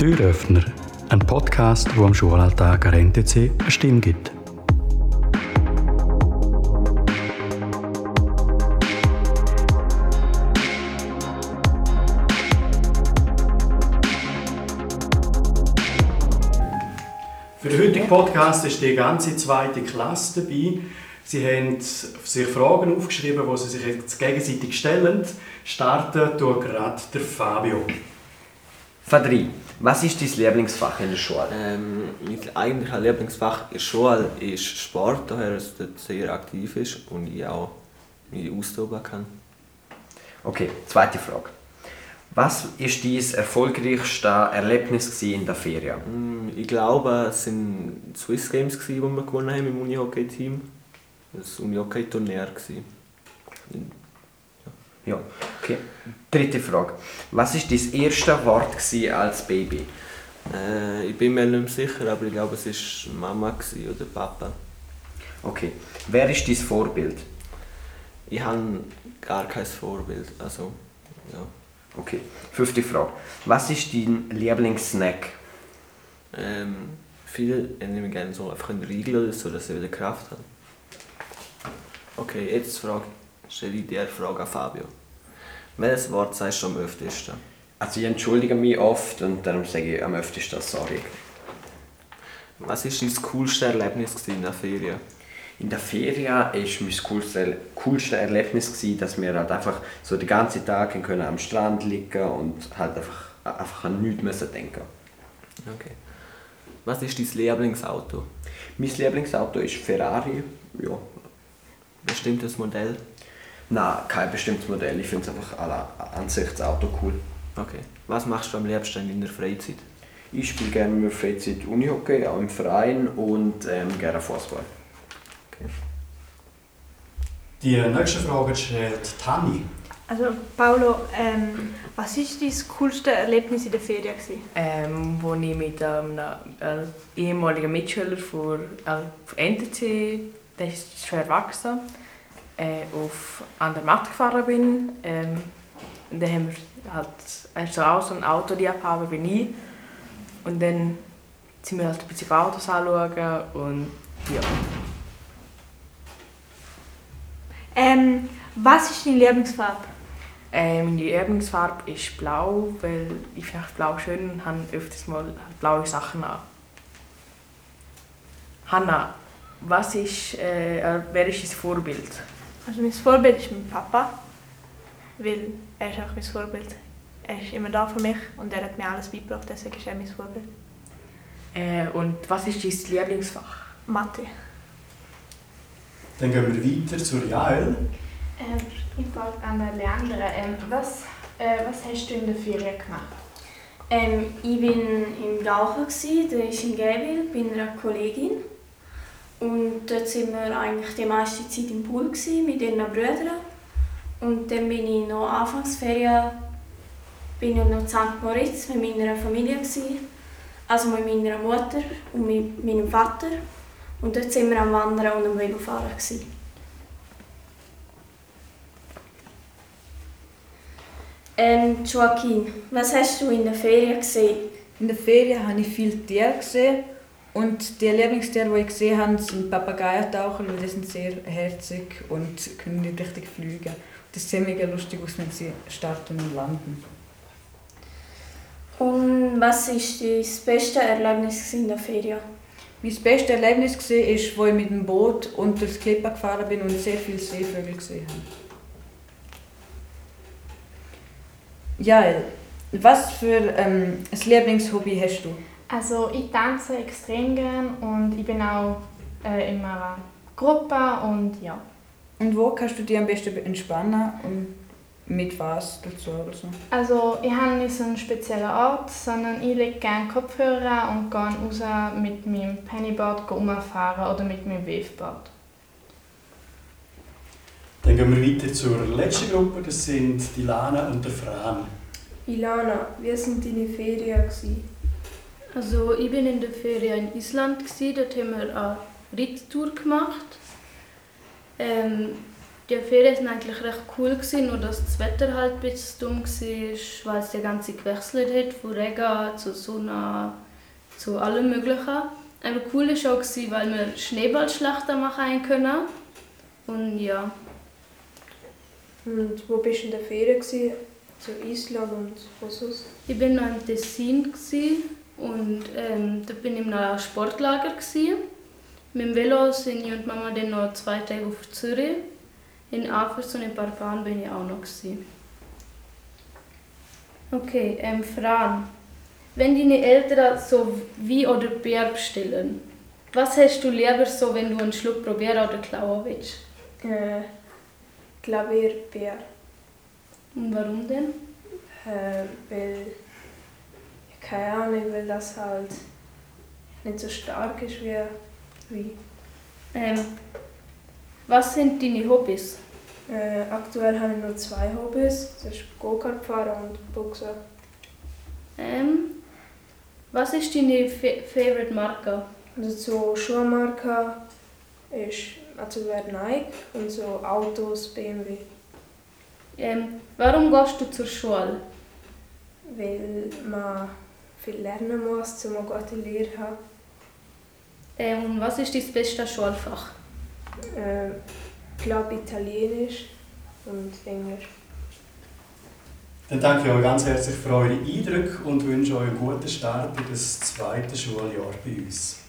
Türöffner, ein Podcast, wo am Schulalltag an NTC eine Stimme gibt. Für den heutigen Podcast ist die ganze zweite Klasse dabei. Sie haben sich Fragen aufgeschrieben, die sie sich jetzt gegenseitig stellen. Starten durch gerade der Fabio. Fadri, was ist dein Lieblingsfach in der Schule? Ähm, mein eigentliches Lieblingsfach in der Schule ist Sport, daher es dort sehr aktiv ist und ich auch mich austoben kann. Okay, zweite Frage. Was ist dein erfolgreichstes Erlebnis in der Ferien? Mm, Ich glaube, es waren die Swiss Games, die wir gewonnen haben im Unihockey-Team. Das Unihockey-Turnier. Ja, okay. Dritte Frage. Was war dein erstes Wort als Baby? Äh, ich bin mir nicht sicher, aber ich glaube, es war Mama oder Papa. Okay. Wer ist dein Vorbild? Ich habe gar kein Vorbild. Also, ja. Okay. Fünfte Frage. Was ist dein Lieblingssnack? Ähm, viele nehmen gerne so einfach einen Riegel oder so, dass sie wieder Kraft haben. Okay, jetzt frage, stelle ich dir eine Frage an Fabio. Welches Wort sagst du am öftesten? Also ich entschuldige mich oft und darum sage ich am öftesten sorry. Was war dein coolste Erlebnis in der Ferien? In der Ferien war mein coolste, coolste Erlebnis, gewesen, dass wir halt einfach so den ganzen Tag können am Strand liegen und halt einfach, einfach an nichts müssen denken Okay. Was ist dein Lieblingsauto? Mein Lieblingsauto ist Ferrari. Ja. Bestimmtes Modell? Nein, kein bestimmtes Modell. Ich finde es einfach alle an sich das Auto cool. Okay. Was machst du am liebsten in deiner Freizeit? Ich spiele gerne in meiner Freizeit Unihockey, auch im Verein und ähm, gerne Fußball. Die nächste Frage stellt Tani. Also Paolo, ähm, was war dein coolste Erlebnis in der Ferien? Gewesen? ähm, wo ich mit einem äh, ehemaligen Mitschüler von, äh, von NTC, der ist schon erwachsen, äh, auf an der Matte gefahren bin. Ähm, und dann haben wir halt auch so ein Autoliebhaber wie ich. Und dann sind wir halt ein bisschen Autos anschauen und ja. Ähm, was ist deine Lieblingsfarbe? Äh, meine Lieblingsfarbe ist blau, weil ich finde blau schön und habe öfters mal blaue Sachen an. Hanna, was ist, äh, wer ist dein Vorbild? Also mein Vorbild ist mein Papa, weil er ist auch mein Vorbild. Er ist immer da für mich und er hat mir alles beigebracht, deswegen ist er mein Vorbild. Äh, und was ist dein Lieblingsfach? Mathe. Dann gehen wir weiter zur Jael. Ähm, ich frage an Leandra, ähm, was, äh, was hast du in der Ferien gemacht? Ähm, ich war im Rauchen, der ist in Gäbel, bei einer Kollegin. Und dort waren wir eigentlich die meiste Zeit im Pool mit ihren Brüdern. Und dann bin ich noch Anfangsferien bin ich noch in St. Moritz mit meiner Familie. Gewesen. Also mit meiner Mutter und mit meinem Vater. Und dort waren wir am Wandern und am Velofahren. Gewesen. Ähm, Joaquin, was hast du in der Ferien gesehen? In der Ferien habe ich viele Tiere gesehen und die Lieblingstiere, die ich gesehen habe, sind Papageientaucher, weil die sind sehr herzig und können nicht richtig fliegen. Das sieht mega lustig aus, wenn sie starten und landen. Und was war dein bestes Erlebnis in der Ferien? Mein bestes Erlebnis war, ist, als ich mit dem Boot unter das Klippe gefahren bin und sehr viele Seevögel gesehen habe. Ja, was für ähm, ein Lieblingshobby hast du? Also ich tanze extrem gern und ich bin auch äh, in einer Gruppe und ja. Und wo kannst du dich am besten entspannen und mit was dazu oder so? Also ich habe nicht so einen speziellen Ort, sondern ich lege gerne Kopfhörer an und gehe raus mit meinem Pennyboard umfahren oder mit meinem Waveboard. Dann gehen wir weiter zur letzten Gruppe, das sind die Lana und der Fran. Ilana, wie waren deine Ferien? gewesen? Also ich bin in der Ferien in Island, gewesen. dort haben wir eine Ritttour gemacht. Ähm, Die Ferien waren eigentlich recht cool, gewesen, nur dass das Wetter halt ein bisschen dumm war, weil es die ganze Zeit gewechselt hat, von Regen zu Sonne zu allem Möglichen. Aber cool war auch, weil wir Schneeballschlachten machen können. Und ja, Und wo bist du in der Ferien? So Island und wo sonst? ich war noch im Tessin gewesen, und ähm, da bin ich in einem Sportlager. Gewesen. Mit dem Velo sind ich und Mama dann noch zwei Tage auf Zürich. In Afers und in Barban bin ich auch noch. Gewesen. Okay, ähm, Fran. Wenn deine Eltern so wie oder Bär bestellen, was hast du lieber so, wenn du einen Schluck probieren oder klauen willst? Äh, Klavierbär. Und warum denn? Äh, weil. Keine Ahnung, weil das halt nicht so stark ist wie. wie. Ähm, was sind deine Hobbys? Äh, aktuell habe ich nur zwei Hobbys. Das ist Go-Kart fahren und Boxen. Ähm, was ist deine Fa Favorite Marke? Also so Schuhmarke ist also wäre Nike und so Autos BMW. Ähm, warum gehst du zur Schule? Weil man viel lernen muss, um eine gute Lehre zu haben. Ähm, und was ist dein bestes Schulfach? Äh, ich glaube Italienisch und Englisch. Dann danke ich euch ganz herzlich für eure Eindrücke und wünsche euch einen guten Start in das zweite Schuljahr bei uns.